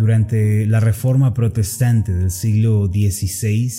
Durante la Reforma Protestante del siglo XVI,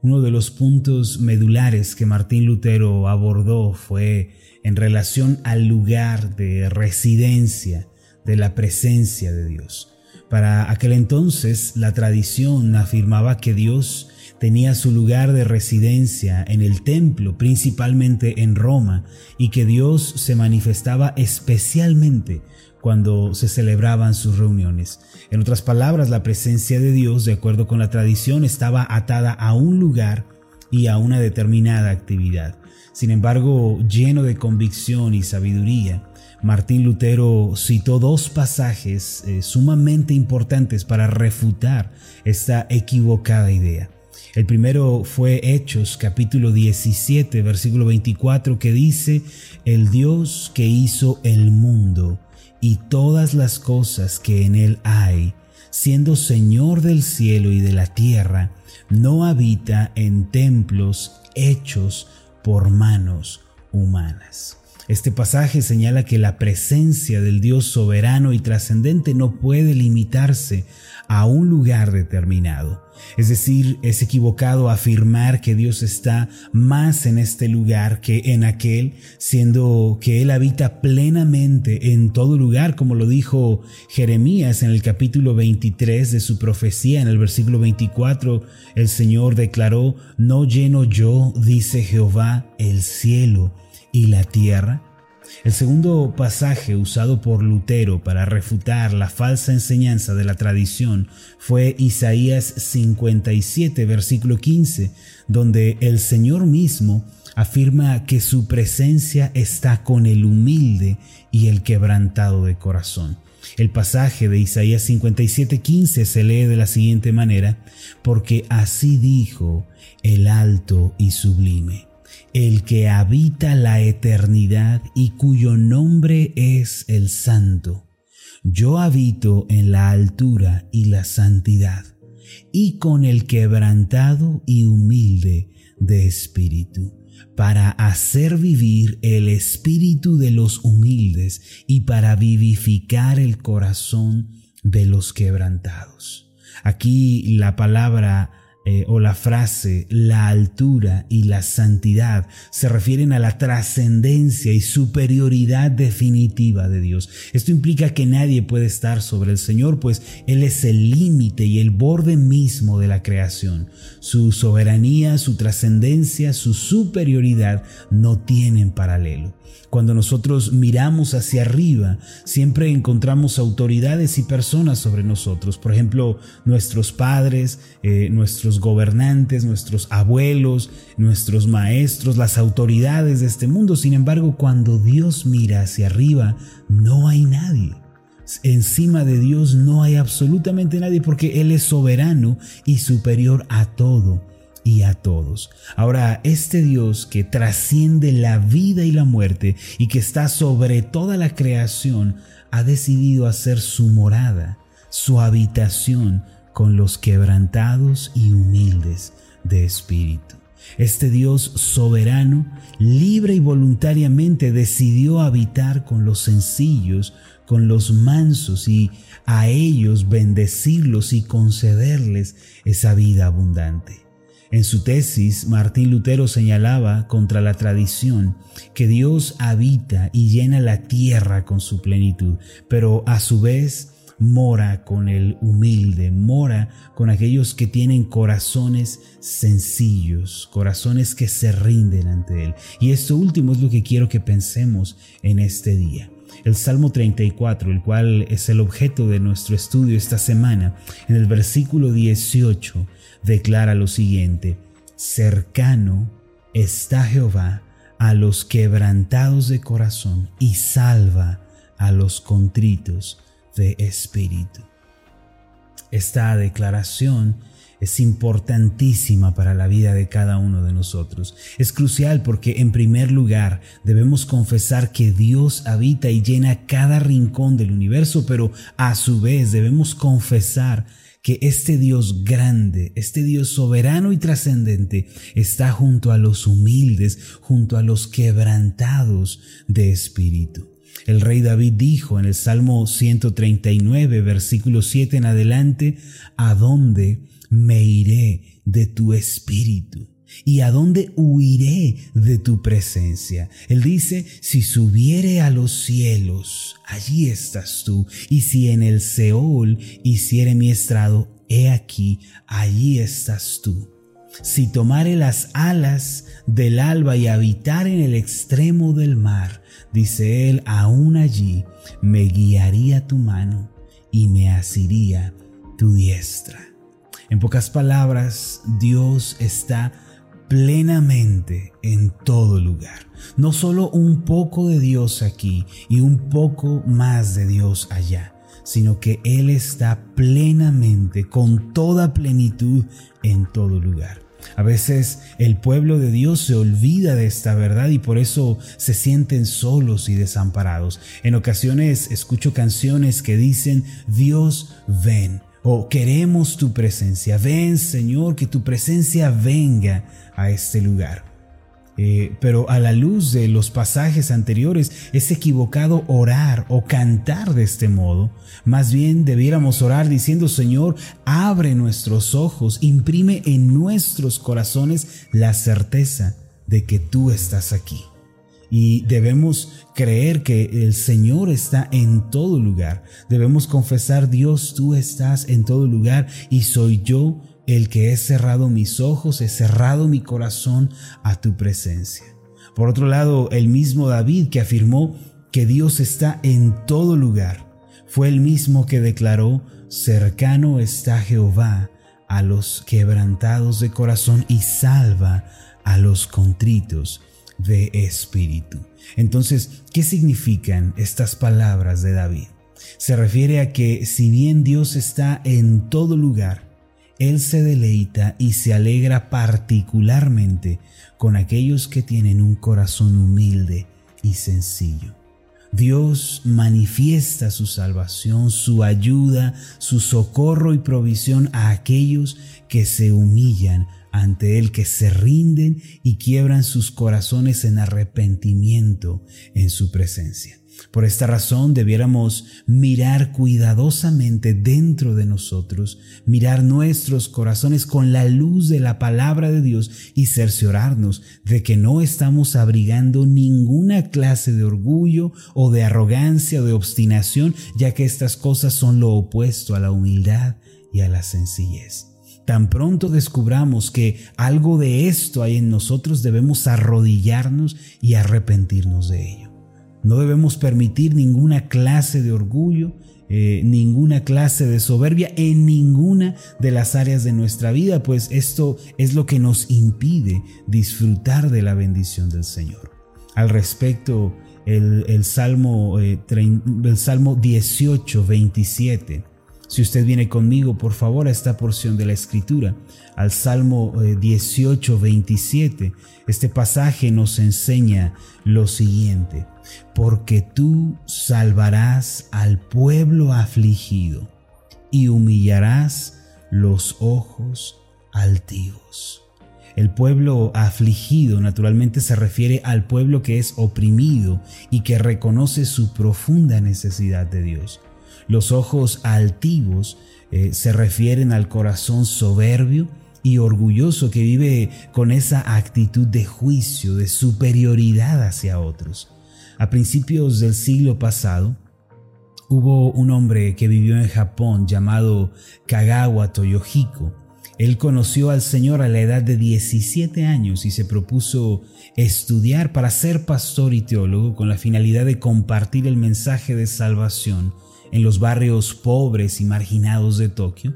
uno de los puntos medulares que Martín Lutero abordó fue en relación al lugar de residencia de la presencia de Dios. Para aquel entonces la tradición afirmaba que Dios tenía su lugar de residencia en el templo, principalmente en Roma, y que Dios se manifestaba especialmente cuando se celebraban sus reuniones. En otras palabras, la presencia de Dios, de acuerdo con la tradición, estaba atada a un lugar y a una determinada actividad. Sin embargo, lleno de convicción y sabiduría, Martín Lutero citó dos pasajes eh, sumamente importantes para refutar esta equivocada idea. El primero fue Hechos capítulo 17 versículo 24 que dice, el Dios que hizo el mundo y todas las cosas que en él hay, siendo Señor del cielo y de la tierra, no habita en templos hechos por manos humanas. Este pasaje señala que la presencia del Dios soberano y trascendente no puede limitarse a un lugar determinado. Es decir, es equivocado afirmar que Dios está más en este lugar que en aquel, siendo que Él habita plenamente en todo lugar, como lo dijo Jeremías en el capítulo 23 de su profecía, en el versículo 24, el Señor declaró, no lleno yo, dice Jehová, el cielo y la tierra. El segundo pasaje usado por Lutero para refutar la falsa enseñanza de la tradición fue Isaías 57, versículo 15, donde el Señor mismo afirma que su presencia está con el humilde y el quebrantado de corazón. El pasaje de Isaías 57:15 se lee de la siguiente manera, porque así dijo el alto y sublime el que habita la eternidad y cuyo nombre es el Santo. Yo habito en la altura y la santidad, y con el quebrantado y humilde de espíritu, para hacer vivir el espíritu de los humildes y para vivificar el corazón de los quebrantados. Aquí la palabra eh, o la frase la altura y la santidad se refieren a la trascendencia y superioridad definitiva de Dios. Esto implica que nadie puede estar sobre el Señor, pues Él es el límite y el borde mismo de la creación. Su soberanía, su trascendencia, su superioridad no tienen paralelo. Cuando nosotros miramos hacia arriba, siempre encontramos autoridades y personas sobre nosotros. Por ejemplo, nuestros padres, eh, nuestros gobernantes, nuestros abuelos, nuestros maestros, las autoridades de este mundo. Sin embargo, cuando Dios mira hacia arriba, no hay nadie. Encima de Dios no hay absolutamente nadie porque Él es soberano y superior a todo y a todos. Ahora, este Dios que trasciende la vida y la muerte y que está sobre toda la creación, ha decidido hacer su morada, su habitación con los quebrantados y humildes de espíritu. Este Dios soberano, libre y voluntariamente decidió habitar con los sencillos, con los mansos y a ellos bendecirlos y concederles esa vida abundante. En su tesis, Martín Lutero señalaba contra la tradición que Dios habita y llena la tierra con su plenitud, pero a su vez mora con el humilde, mora con aquellos que tienen corazones sencillos, corazones que se rinden ante Él. Y esto último es lo que quiero que pensemos en este día. El Salmo 34, el cual es el objeto de nuestro estudio esta semana, en el versículo 18, declara lo siguiente, cercano está Jehová a los quebrantados de corazón y salva a los contritos de espíritu. Esta declaración es importantísima para la vida de cada uno de nosotros. Es crucial porque en primer lugar debemos confesar que Dios habita y llena cada rincón del universo, pero a su vez debemos confesar que este Dios grande, este Dios soberano y trascendente está junto a los humildes, junto a los quebrantados de espíritu. El rey David dijo en el Salmo 139, versículo 7 en adelante, ¿a dónde me iré de tu espíritu? ¿Y a dónde huiré de tu presencia? Él dice, si subiere a los cielos, allí estás tú, y si en el Seol hiciere mi estrado, he aquí, allí estás tú. Si tomare las alas del alba y habitar en el extremo del mar, dice él, aún allí me guiaría tu mano y me asiría tu diestra. En pocas palabras, Dios está plenamente en todo lugar. No solo un poco de Dios aquí y un poco más de Dios allá, sino que Él está plenamente, con toda plenitud, en todo lugar. A veces el pueblo de Dios se olvida de esta verdad y por eso se sienten solos y desamparados. En ocasiones escucho canciones que dicen, Dios ven, o queremos tu presencia. Ven, Señor, que tu presencia venga a este lugar. Eh, pero a la luz de los pasajes anteriores es equivocado orar o cantar de este modo. Más bien debiéramos orar diciendo, Señor, abre nuestros ojos, imprime en nuestros corazones la certeza de que tú estás aquí y debemos creer que el Señor está en todo lugar. Debemos confesar, Dios, tú estás en todo lugar y soy yo el que he cerrado mis ojos, he cerrado mi corazón a tu presencia. Por otro lado, el mismo David que afirmó que Dios está en todo lugar, fue el mismo que declaró, cercano está Jehová a los quebrantados de corazón y salva a los contritos de espíritu. Entonces, ¿qué significan estas palabras de David? Se refiere a que si bien Dios está en todo lugar, Él se deleita y se alegra particularmente con aquellos que tienen un corazón humilde y sencillo. Dios manifiesta su salvación, su ayuda, su socorro y provisión a aquellos que se humillan ante Él, que se rinden y quiebran sus corazones en arrepentimiento en su presencia. Por esta razón debiéramos mirar cuidadosamente dentro de nosotros, mirar nuestros corazones con la luz de la palabra de Dios y cerciorarnos de que no estamos abrigando ninguna clase de orgullo o de arrogancia o de obstinación, ya que estas cosas son lo opuesto a la humildad y a la sencillez. Tan pronto descubramos que algo de esto hay en nosotros, debemos arrodillarnos y arrepentirnos de ello. No debemos permitir ninguna clase de orgullo, eh, ninguna clase de soberbia en ninguna de las áreas de nuestra vida, pues esto es lo que nos impide disfrutar de la bendición del Señor. Al respecto, el, Salmo, eh, el Salmo 18, 27 si usted viene conmigo, por favor, a esta porción de la Escritura, al Salmo 18, eh, 27, este pasaje nos enseña lo siguiente, porque tú salvarás al pueblo afligido y humillarás los ojos altivos. El pueblo afligido naturalmente se refiere al pueblo que es oprimido y que reconoce su profunda necesidad de Dios. Los ojos altivos eh, se refieren al corazón soberbio y orgulloso que vive con esa actitud de juicio, de superioridad hacia otros. A principios del siglo pasado, hubo un hombre que vivió en Japón llamado Kagawa Toyohiko. Él conoció al Señor a la edad de 17 años y se propuso estudiar para ser pastor y teólogo con la finalidad de compartir el mensaje de salvación en los barrios pobres y marginados de Tokio,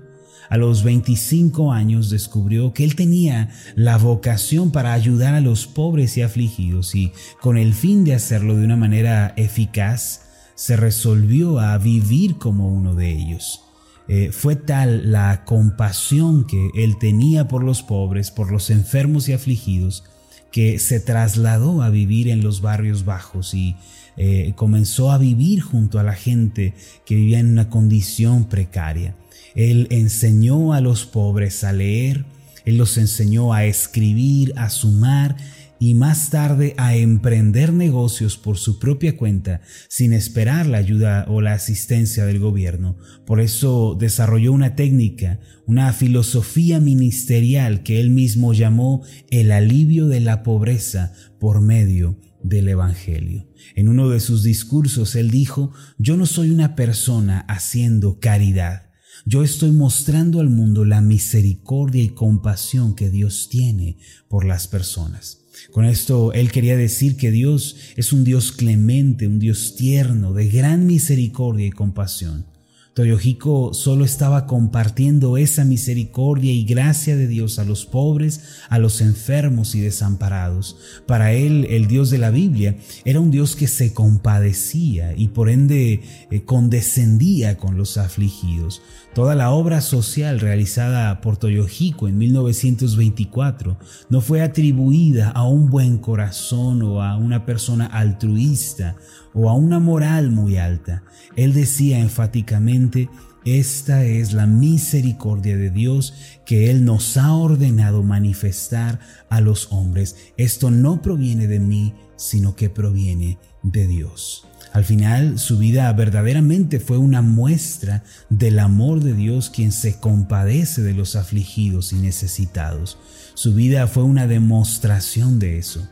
a los 25 años descubrió que él tenía la vocación para ayudar a los pobres y afligidos y con el fin de hacerlo de una manera eficaz, se resolvió a vivir como uno de ellos. Eh, fue tal la compasión que él tenía por los pobres, por los enfermos y afligidos, que se trasladó a vivir en los barrios bajos y eh, comenzó a vivir junto a la gente que vivía en una condición precaria. Él enseñó a los pobres a leer, Él los enseñó a escribir, a sumar y más tarde a emprender negocios por su propia cuenta sin esperar la ayuda o la asistencia del gobierno. Por eso desarrolló una técnica, una filosofía ministerial que él mismo llamó el alivio de la pobreza por medio del Evangelio. En uno de sus discursos él dijo, yo no soy una persona haciendo caridad, yo estoy mostrando al mundo la misericordia y compasión que Dios tiene por las personas. Con esto él quería decir que Dios es un Dios clemente, un Dios tierno, de gran misericordia y compasión. Toyohiko solo estaba compartiendo esa misericordia y gracia de Dios a los pobres, a los enfermos y desamparados. Para él, el Dios de la Biblia era un Dios que se compadecía y por ende eh, condescendía con los afligidos. Toda la obra social realizada por Toyohiko en 1924 no fue atribuida a un buen corazón o a una persona altruista o a una moral muy alta. Él decía enfáticamente, esta es la misericordia de Dios que Él nos ha ordenado manifestar a los hombres. Esto no proviene de mí, sino que proviene de Dios. Al final, su vida verdaderamente fue una muestra del amor de Dios quien se compadece de los afligidos y necesitados. Su vida fue una demostración de eso.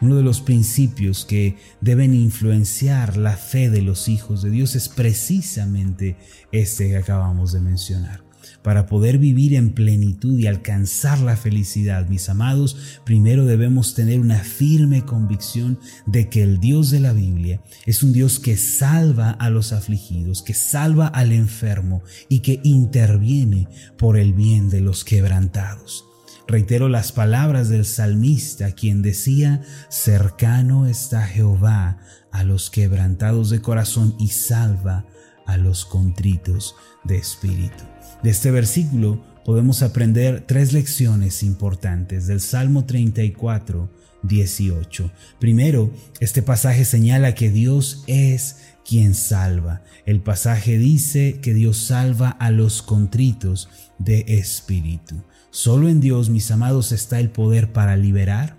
Uno de los principios que deben influenciar la fe de los hijos de Dios es precisamente este que acabamos de mencionar. Para poder vivir en plenitud y alcanzar la felicidad, mis amados, primero debemos tener una firme convicción de que el Dios de la Biblia es un Dios que salva a los afligidos, que salva al enfermo y que interviene por el bien de los quebrantados. Reitero las palabras del salmista, quien decía, cercano está Jehová a los quebrantados de corazón y salva a los contritos de espíritu. De este versículo podemos aprender tres lecciones importantes del Salmo 34, 18. Primero, este pasaje señala que Dios es quien salva. El pasaje dice que Dios salva a los contritos de espíritu. Solo en Dios, mis amados, está el poder para liberar,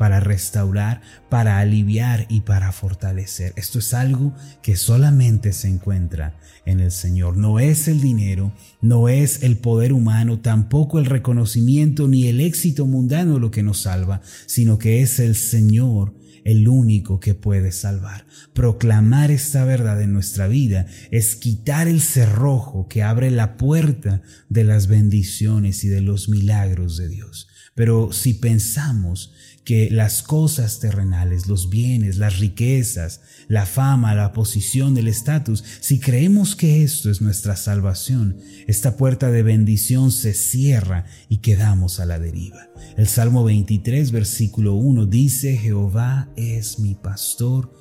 para restaurar, para aliviar y para fortalecer. Esto es algo que solamente se encuentra en el Señor. No es el dinero, no es el poder humano, tampoco el reconocimiento ni el éxito mundano lo que nos salva, sino que es el Señor el único que puede salvar. Proclamar esta verdad en nuestra vida es quitar el cerrojo que abre la puerta de las bendiciones y de los milagros de Dios. Pero si pensamos que las cosas terrenales, los bienes, las riquezas, la fama, la posición, el estatus, si creemos que esto es nuestra salvación, esta puerta de bendición se cierra y quedamos a la deriva. El Salmo 23, versículo 1 dice, Jehová es mi pastor,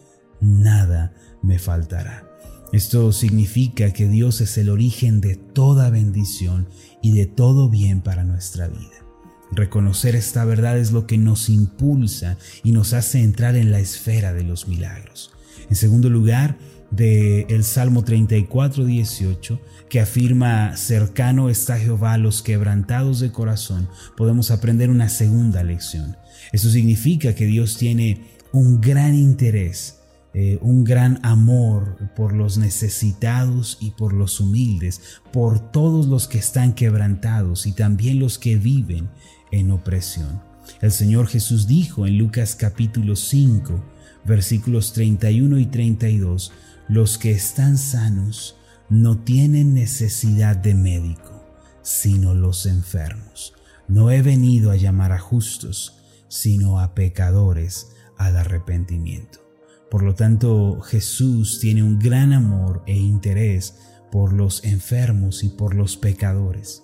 nada me faltará. Esto significa que Dios es el origen de toda bendición y de todo bien para nuestra vida. Reconocer esta verdad es lo que nos impulsa y nos hace entrar en la esfera de los milagros. En segundo lugar, de el Salmo 34, 18, que afirma cercano está Jehová los quebrantados de corazón, podemos aprender una segunda lección. Eso significa que Dios tiene un gran interés eh, un gran amor por los necesitados y por los humildes, por todos los que están quebrantados y también los que viven en opresión. El Señor Jesús dijo en Lucas capítulo 5, versículos 31 y 32, los que están sanos no tienen necesidad de médico, sino los enfermos. No he venido a llamar a justos, sino a pecadores al arrepentimiento. Por lo tanto, Jesús tiene un gran amor e interés por los enfermos y por los pecadores.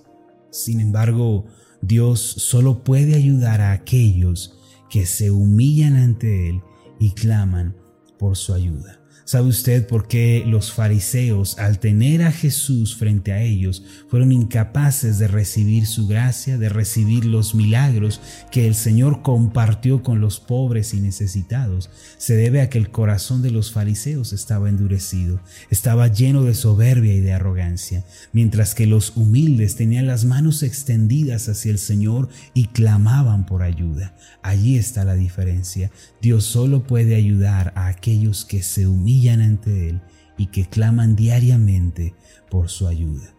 Sin embargo, Dios solo puede ayudar a aquellos que se humillan ante Él y claman por su ayuda. ¿Sabe usted por qué los fariseos, al tener a Jesús frente a ellos, fueron incapaces de recibir su gracia, de recibir los milagros que el Señor compartió con los pobres y necesitados? Se debe a que el corazón de los fariseos estaba endurecido, estaba lleno de soberbia y de arrogancia, mientras que los humildes tenían las manos extendidas hacia el Señor y clamaban por ayuda. Allí está la diferencia. Dios solo puede ayudar a aquellos que se humillan ante Él y que claman diariamente por su ayuda.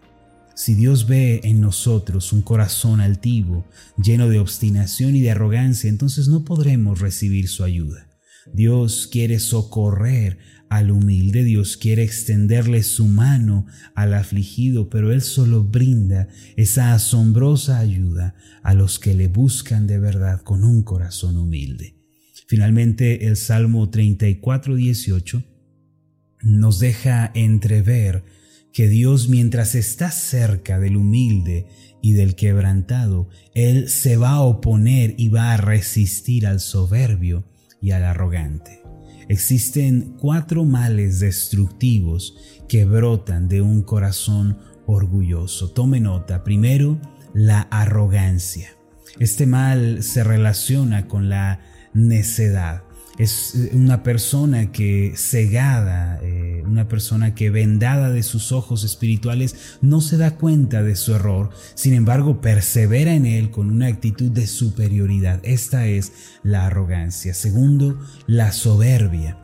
Si Dios ve en nosotros un corazón altivo, lleno de obstinación y de arrogancia, entonces no podremos recibir su ayuda. Dios quiere socorrer al humilde, Dios quiere extenderle su mano al afligido, pero Él solo brinda esa asombrosa ayuda a los que le buscan de verdad con un corazón humilde. Finalmente, el Salmo 34, 18 nos deja entrever que Dios mientras está cerca del humilde y del quebrantado, Él se va a oponer y va a resistir al soberbio y al arrogante. Existen cuatro males destructivos que brotan de un corazón orgulloso. Tome nota. Primero, la arrogancia. Este mal se relaciona con la necedad es eh, una persona que cegada, eh, una persona que vendada de sus ojos espirituales no se da cuenta de su error, sin embargo persevera en él con una actitud de superioridad. Esta es la arrogancia. Segundo, la soberbia.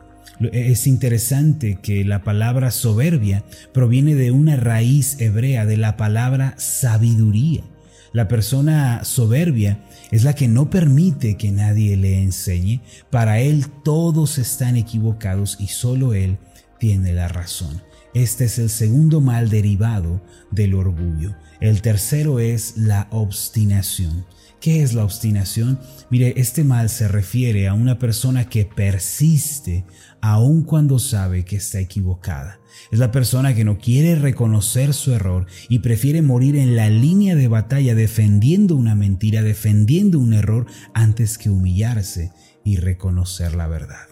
Es interesante que la palabra soberbia proviene de una raíz hebrea de la palabra sabiduría. La persona soberbia es la que no permite que nadie le enseñe. Para él todos están equivocados y solo él tiene la razón. Este es el segundo mal derivado del orgullo. El tercero es la obstinación. ¿Qué es la obstinación? Mire, este mal se refiere a una persona que persiste aun cuando sabe que está equivocada. Es la persona que no quiere reconocer su error y prefiere morir en la línea de batalla defendiendo una mentira, defendiendo un error, antes que humillarse y reconocer la verdad.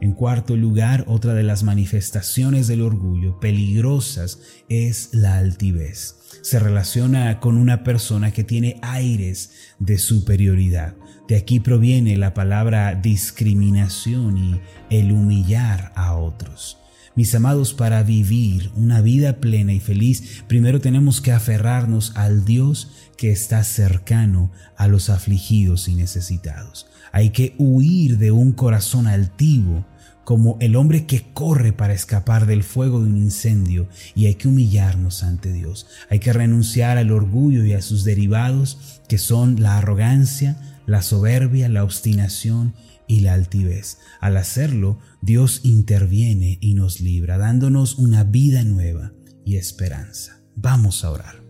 En cuarto lugar, otra de las manifestaciones del orgullo peligrosas es la altivez. Se relaciona con una persona que tiene aires de superioridad. De aquí proviene la palabra discriminación y el humillar a otros. Mis amados, para vivir una vida plena y feliz, primero tenemos que aferrarnos al Dios que está cercano a los afligidos y necesitados. Hay que huir de un corazón altivo, como el hombre que corre para escapar del fuego de un incendio, y hay que humillarnos ante Dios. Hay que renunciar al orgullo y a sus derivados, que son la arrogancia, la soberbia, la obstinación y la altivez. Al hacerlo, Dios interviene y nos libra, dándonos una vida nueva y esperanza. Vamos a orar.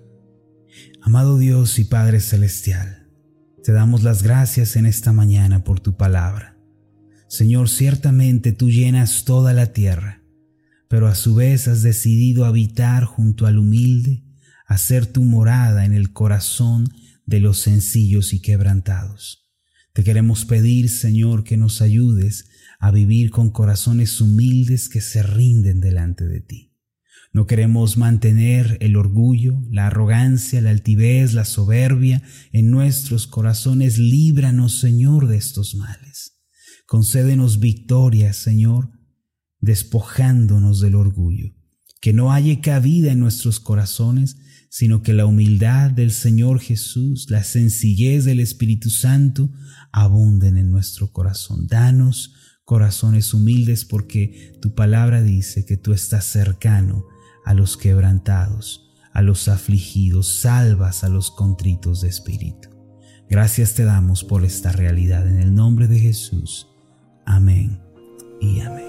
Amado Dios y Padre Celestial, te damos las gracias en esta mañana por tu palabra. Señor, ciertamente tú llenas toda la tierra, pero a su vez has decidido habitar junto al humilde, hacer tu morada en el corazón de los sencillos y quebrantados. Te queremos pedir, Señor, que nos ayudes a vivir con corazones humildes que se rinden delante de ti. No queremos mantener el orgullo, la arrogancia, la altivez, la soberbia en nuestros corazones. Líbranos, Señor, de estos males. Concédenos victoria, Señor, despojándonos del orgullo. Que no haya cabida en nuestros corazones, sino que la humildad del Señor Jesús, la sencillez del Espíritu Santo abunden en nuestro corazón. Danos corazones humildes porque tu palabra dice que tú estás cercano a los quebrantados, a los afligidos, salvas a los contritos de espíritu. Gracias te damos por esta realidad en el nombre de Jesús. Amén y amén.